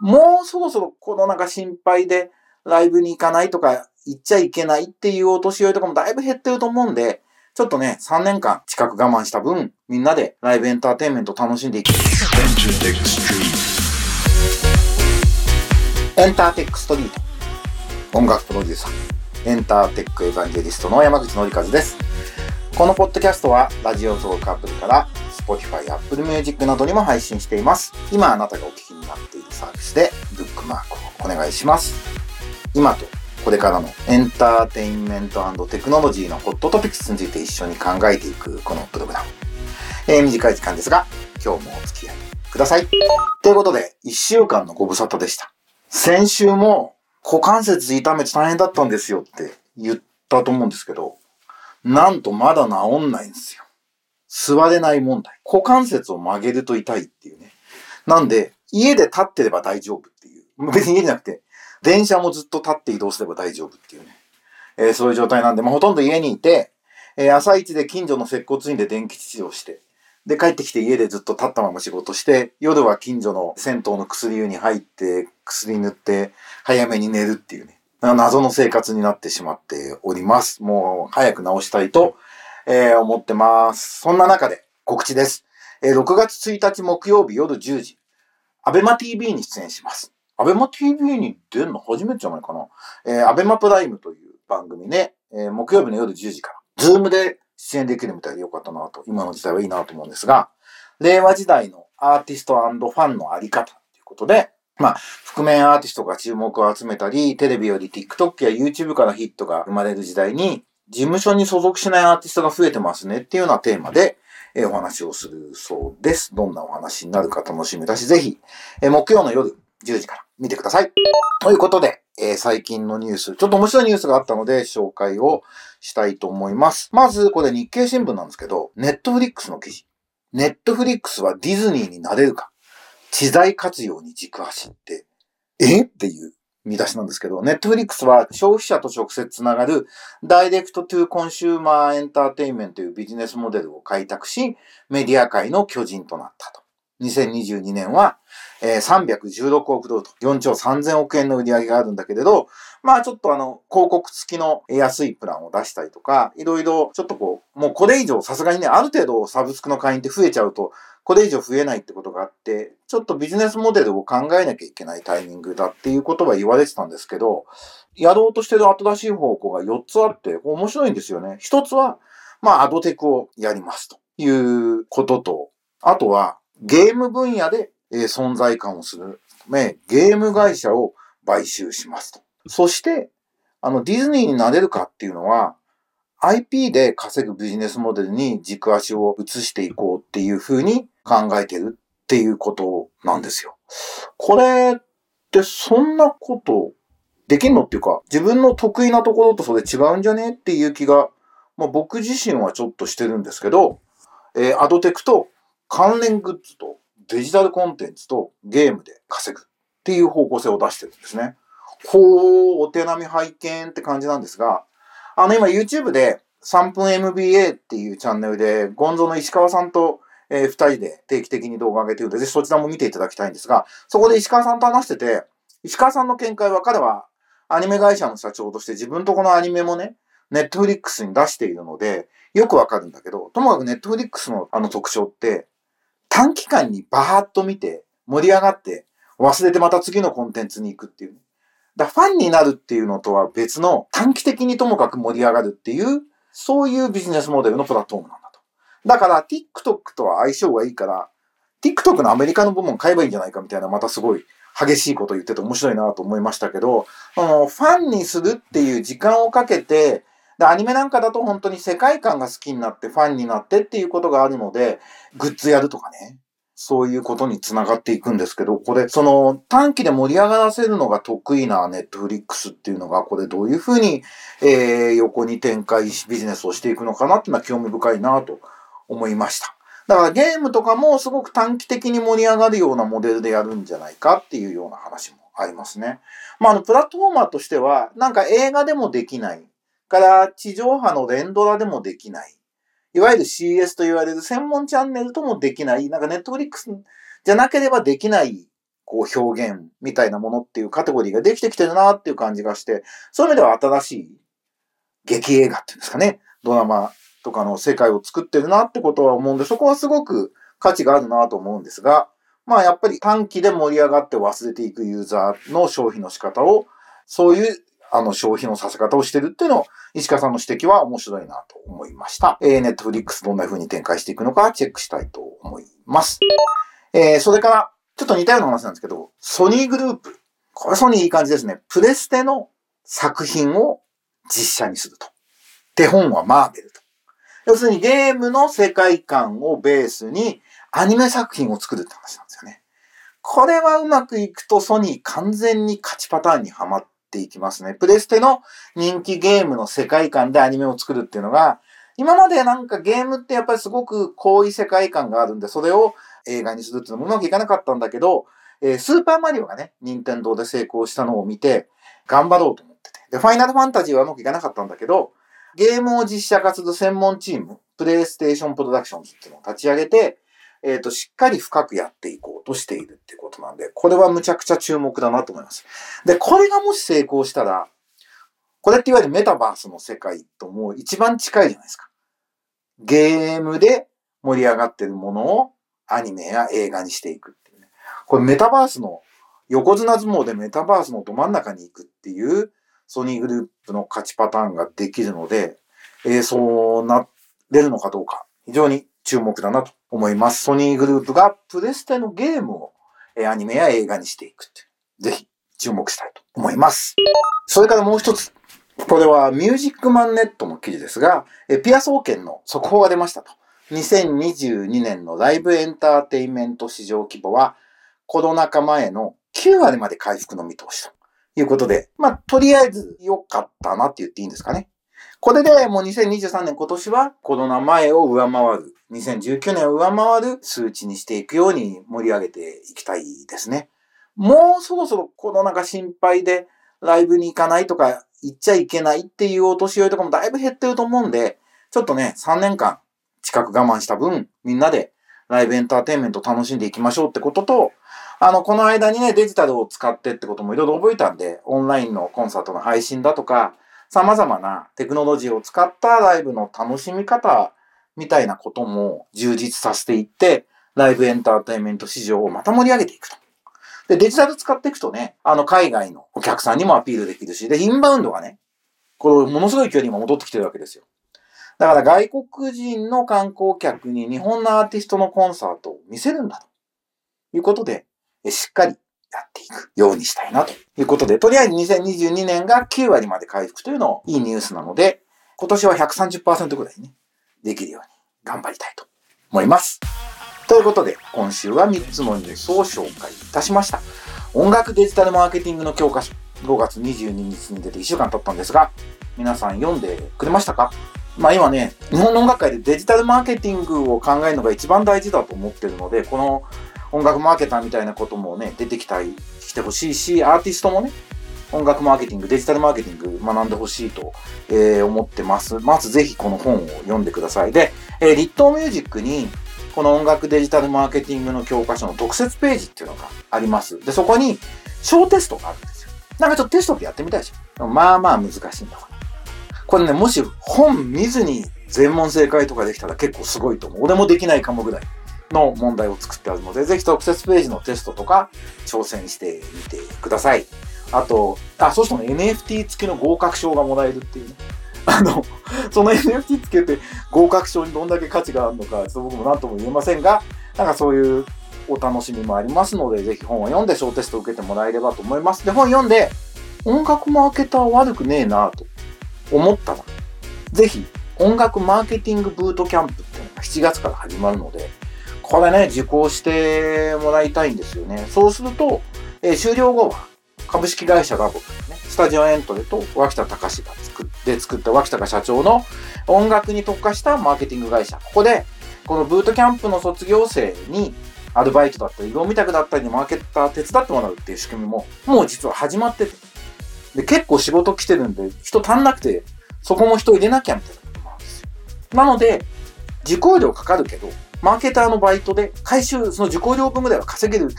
もうそろそろこのなんか心配でライブに行かないとか行っちゃいけないっていうお年寄りとかもだいぶ減ってると思うんで、ちょっとね、3年間近く我慢した分、みんなでライブエンターテインメント楽しんでいきエンターテックストリート。音楽プロデューサー。エンターテックエヴァンジェリストの山口のりかずです。このポッドキャストは、ラジオトークアプリから、Spotify、Apple Music などにも配信しています。今あなたがお聞きになっているサービスで、ブックマークをお願いします。今とこれからのエンターテインメントテクノロジーのホットトピックスについて一緒に考えていくこのプログラム。えー、短い時間ですが、今日もお付き合いください。ということで、1週間のご無沙汰でした。先週も股関節痛めて大変だったんですよって言ったと思うんですけど、なんとまだ治んないんですよ。座れない問題。股関節を曲げると痛いっていうね。なんで、家で立ってれば大丈夫っていう。別に家じゃなくて、電車もずっと立って移動すれば大丈夫っていうね。えー、そういう状態なんで、まあ、ほとんど家にいて、えー、朝一で近所の接骨院で電気治療して、で、帰ってきて家でずっと立ったまま仕事して、夜は近所の銭湯の薬湯に入って、薬塗って、早めに寝るっていうね、謎の生活になってしまっております。もう、早く治したいと、えー、思ってます。そんな中で、告知です。えー、6月1日木曜日夜10時、アベマ TV に出演します。アベマ TV に出るの初めてじゃないかな。えー、 ABEMA Prime という番組で、えー、木曜日の夜10時から、 Zoom で出演できるみたいでよかったなと、今の時代はいいなと思うんですが、令和時代のアーティストファンのあり方ということで、まあ、覆面アーティストが注目を集めたり、テレビより TikTok や YouTube からヒットが生まれる時代に、事務所に所属しないアーティストが増えてますねっていうようなテーマで、え、お話をするそうです。どんなお話になるか楽しみだし、ぜひ、え、木曜の夜10時から見てください。ということで、えー、最近のニュース、ちょっと面白いニュースがあったので紹介をしたいと思います。まず、これ日経新聞なんですけど、ネットフリックスの記事。ネットフリックスはディズニーになれるか？知財活用に軸足って、え？っていう見出しなんですけど、ネットフリックスは消費者と直接つながるDirect to Consumer Entertainment というビジネスモデルを開拓し、メディア界の巨人となったと。2022年は、えー、316億ドルと4兆3000億円の売り上げがあるんだけれど、まあちょっとあの、広告付きの安いプランを出したりとか、いろいろちょっとこう、もうこれ以上さすがにね、ある程度サブスクの会員って増えちゃうと、これ以上増えないってことがあって、ちょっとビジネスモデルを考えなきゃいけないタイミングだっていうことは言われてたんですけど、やろうとしてる新しい方向が4つあって、面白いんですよね。1つは、まあアドテクをやりますということと、あとは、ゲーム分野で、えー、存在感をするため、ゲーム会社を買収しますと。そして、あの、ディズニーになれるかっていうのは、IP で稼ぐビジネスモデルに軸足を移していこうっていうふうに考えてるっていうことなんですよ。これってそんなことできんのっていうか、自分の得意なところとそれ違うんじゃねっていう気が、まあ僕自身はちょっとしてるんですけど、えー、アドテクと関連グッズとデジタルコンテンツとゲームで稼ぐっていう方向性を出してるんですね。ほう、お手並み拝見って感じなんですが、あの今 YouTube で3分 MBA っていうチャンネルで、ゴンゾの石川さんと、えー、二人で定期的に動画上げてるので、ぜひそちらも見ていただきたいんですが、そこで石川さんと話してて、石川さんの見解は彼はアニメ会社の社長として自分とこのアニメもね、ネットフリックスに出しているので、よくわかるんだけど、ともかくネットフリックスのあの特徴って、短期間にバーッと見て、盛り上がって、忘れてまた次のコンテンツに行くっていう、だファンになるっていうのとは別の短期的にともかく盛り上がるっていう、そういうビジネスモデルのプラットフォームなんだと。だから TikTok とは相性がいいから、TikTok のアメリカの部門買えばいいんじゃないかみたいな、またすごい激しいこと言ってて面白いなと思いましたけど、あの、ファンにするっていう時間をかけて、で、アニメなんかだと本当に世界観が好きになってファンになってっていうことがあるので、グッズやるとかね。そういうことにつながっていくんですけど、これ、その短期で盛り上がらせるのが得意なネットフリックスっていうのが、これどういうふうに、えー、横に展開し、ビジネスをしていくのかなっていうのは興味深いなと思いました。だからゲームとかもすごく短期的に盛り上がるようなモデルでやるんじゃないかっていうような話もありますね。まあ、あの、プラットフォーマーとしては、なんか映画でもできない。から地上波の連ドラでもできない。いわゆる CS と言われる専門チャンネルともできない。なんかネットフリックスじゃなければできないこう表現みたいなものっていうカテゴリーができてきてるなっていう感じがして、そういう意味では新しい劇映画っていうんですかね、ドラマとかの世界を作ってるなってことは思うんで、そこはすごく価値があるなと思うんですが、まあやっぱり短期で盛り上がって忘れていくユーザーの消費の仕方を、そういうあの消費のさせ方をしてるっていうのを、石川さんの指摘は面白いなと思いました。えー、ネットフリックスどんな風に展開していくのかチェックしたいと思います。えー、それから、ちょっと似たような話なんですけど、ソニーグループ。これソニーいい感じですね。プレステの作品を実写にすると。手本はマーベルと。要するにゲームの世界観をベースにアニメ作品を作るって話なんですよね。これはうまくいくとソニー完全に勝ちパターンにはまっっていきますね。プレステの人気ゲームの世界観でアニメを作るっていうのが、今までなんかゲームってやっぱりすごく濃い世界観があるんで、それを映画にするっていうのもうまくいかなかったんだけど、えー、スーパーマリオがね、任天堂で成功したのを見て、頑張ろうと思ってて。で、ファイナルファンタジーはうまくいかなかったんだけど、ゲームを実写化する専門チーム、プレイステーションプロダクションズっていうのを立ち上げて、えっ、ー、と、しっかり深くやっていこうとしているっていうことなんで、これはむちゃくちゃ注目だなと思います。で、これがもし成功したら、これっていわゆるメタバースの世界ともう一番近いじゃないですか。ゲームで盛り上がってるものをアニメや映画にしていくっていうね。これメタバースの、横綱相撲でメタバースのど真ん中に行くっていうソニーグループの勝ちパターンができるので、えー、そうなれるのかどうか、非常に注目だなと思います。ソニーグループがプレステのゲームをアニメや映画にしていくって。ぜひ注目したいと思います。それからもう一つ。これはミュージックマンネットの記事ですが、ピア総研の速報が出ましたと。2022年のライブエンターテイメント市場規模はコロナ禍前の9割まで回復の見通しということで、まあ、とりあえず良かったなって言っていいんですかね。これでもう2023年今年はコロナ前を上回る、2019年を上回る数値にしていくように盛り上げていきたいですね。もうそろそろコロナが心配でライブに行かないとか行っちゃいけないっていうお年寄りとかもだいぶ減ってると思うんで、ちょっとね、3年間近く我慢した分、みんなでライブエンターテインメント楽しんでいきましょうってことと、あの、この間にね、デジタルを使ってってこともいろいろ覚えたんで、オンラインのコンサートの配信だとか、様々なテクノロジーを使ったライブの楽しみ方みたいなことも充実させていって、ライブエンターテインメント市場をまた盛り上げていくと。で、デジタル使っていくとね、あの、海外のお客さんにもアピールできるし、で、インバウンドがね、これ、ものすごい距離今戻ってきてるわけですよ。だから外国人の観光客に日本のアーティストのコンサートを見せるんだということで、しっかりやっていくようにしたいなということで、とりあえず2022年が9割まで回復というのをいいニュースなので、今年は130%ぐらいね、できるように頑張りたいと思います。ということで、今週は3つのニュースを紹介いたしました。音楽デジタルマーケティングの教科書、5月22日に出て1週間経ったんですが、皆さん読んでくれましたか？まあ今ね、日本の音楽界でデジタルマーケティングを考えるのが一番大事だと思ってるので、この音楽マーケターみたいなこともね、出てきたりしてほしいし、アーティストもね、音楽マーケティング、デジタルマーケティング学んでほしいと、えー、思ってます。まずぜひこの本を読んでください。で、えー、リットーミュージックに、この音楽デジタルマーケティングの教科書の特設ページっていうのがあります。で、そこに小テストがあるんですよ。なんかちょっとテストってやってみたいでしょ？まあまあ難しいんだから。これね、もし本見ずに全問正解とかできたら結構すごいと思う。俺もできないかもぐらいの問題を作ってあるので、ぜひ特設ページのテストとか挑戦してみてください。あと、あ、そうしたら NFT 付きの合格賞がもらえるっていうね。あの、その NFT 付けて合格賞にどんだけ価値があるのか、ちょっと僕も何とも言えませんが、なんかそういうお楽しみもありますので、ぜひ本を読んで小テストを受けてもらえればと思います。で、本読んで、音楽マーケター悪くねえなと思ったら、ぜひ音楽マーケティングブートキャンプっていうのが7月から始まるので、これね、受講してもらいたいんですよね。そうすると、えー、終了後は株式会社が僕ね、スタジオエントレと脇田隆が作って作った脇田が社長の音楽に特化したマーケティング会社。ここで、このブートキャンプの卒業生にアルバイトだったり、業務委託だったりにマーケッター手伝ってもらうっていう仕組みも、もう実は始まってて。で、結構仕事来てるんで、人足んなくて、そこも人入れなきゃみたいなこともあるんですよ。なので、受講料かかるけど、マーケターのバイトで回収、その受講料分ぐらいは稼げる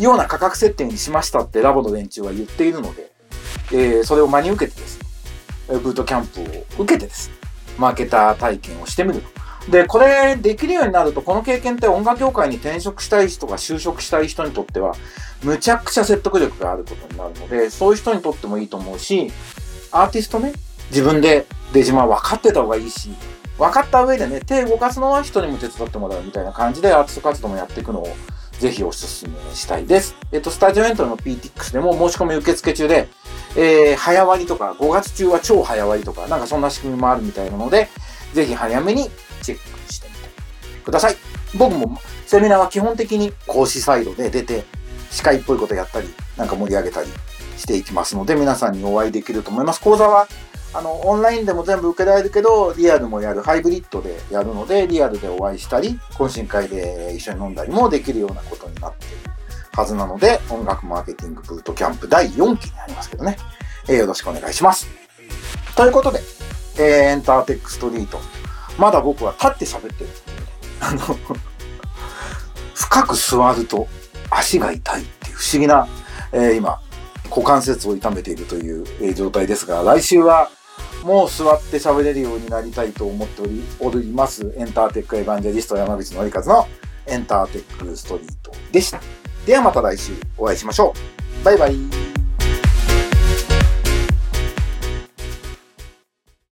ような価格設定にしましたってラボの連中は言っているので、えー、それを真に受けてですね、ブートキャンプを受けてですね、マーケター体験をしてみると。で、これできるようになると、この経験って音楽業界に転職したい人が就職したい人にとっては、むちゃくちゃ説得力があることになるので、そういう人にとってもいいと思うし、アーティストね、自分で出島分かってた方がいいし、分かった上でね、手動かすのは人にも手伝ってもらうみたいな感じでアーティスト活動もやっていくのをぜひお勧めしたいです。えっと、スタジオエントリーの PTX でも申し込み受付中で、えー、早割とか、5月中は超早割とか、なんかそんな仕組みもあるみたいなので、ぜひ早めにチェックしてみてください。僕もセミナーは基本的に講師サイドで出て、司会っぽいことやったり、なんか盛り上げたりしていきますので、皆さんにお会いできると思います。講座は、あの、オンラインでも全部受けられるけど、リアルもやる、ハイブリッドでやるので、リアルでお会いしたり、懇親会で一緒に飲んだりもできるようなことになっているはずなので、音楽マーケティングブートキャンプ第4期になりますけどね、えー、よろしくお願いします。ということで、えー、エンターテックストリート。まだ僕は立って喋ってる。あの深く座ると足が痛いっていう不思議な、えー、今、股関節を痛めているという、状態ですが、来週はもう座って喋れるようになりたいと思っておりおります、エンターテックエヴァンジェリスト山口のりかずのエンターテックストリートでした。ではまた来週お会いしましょう。バイバイ。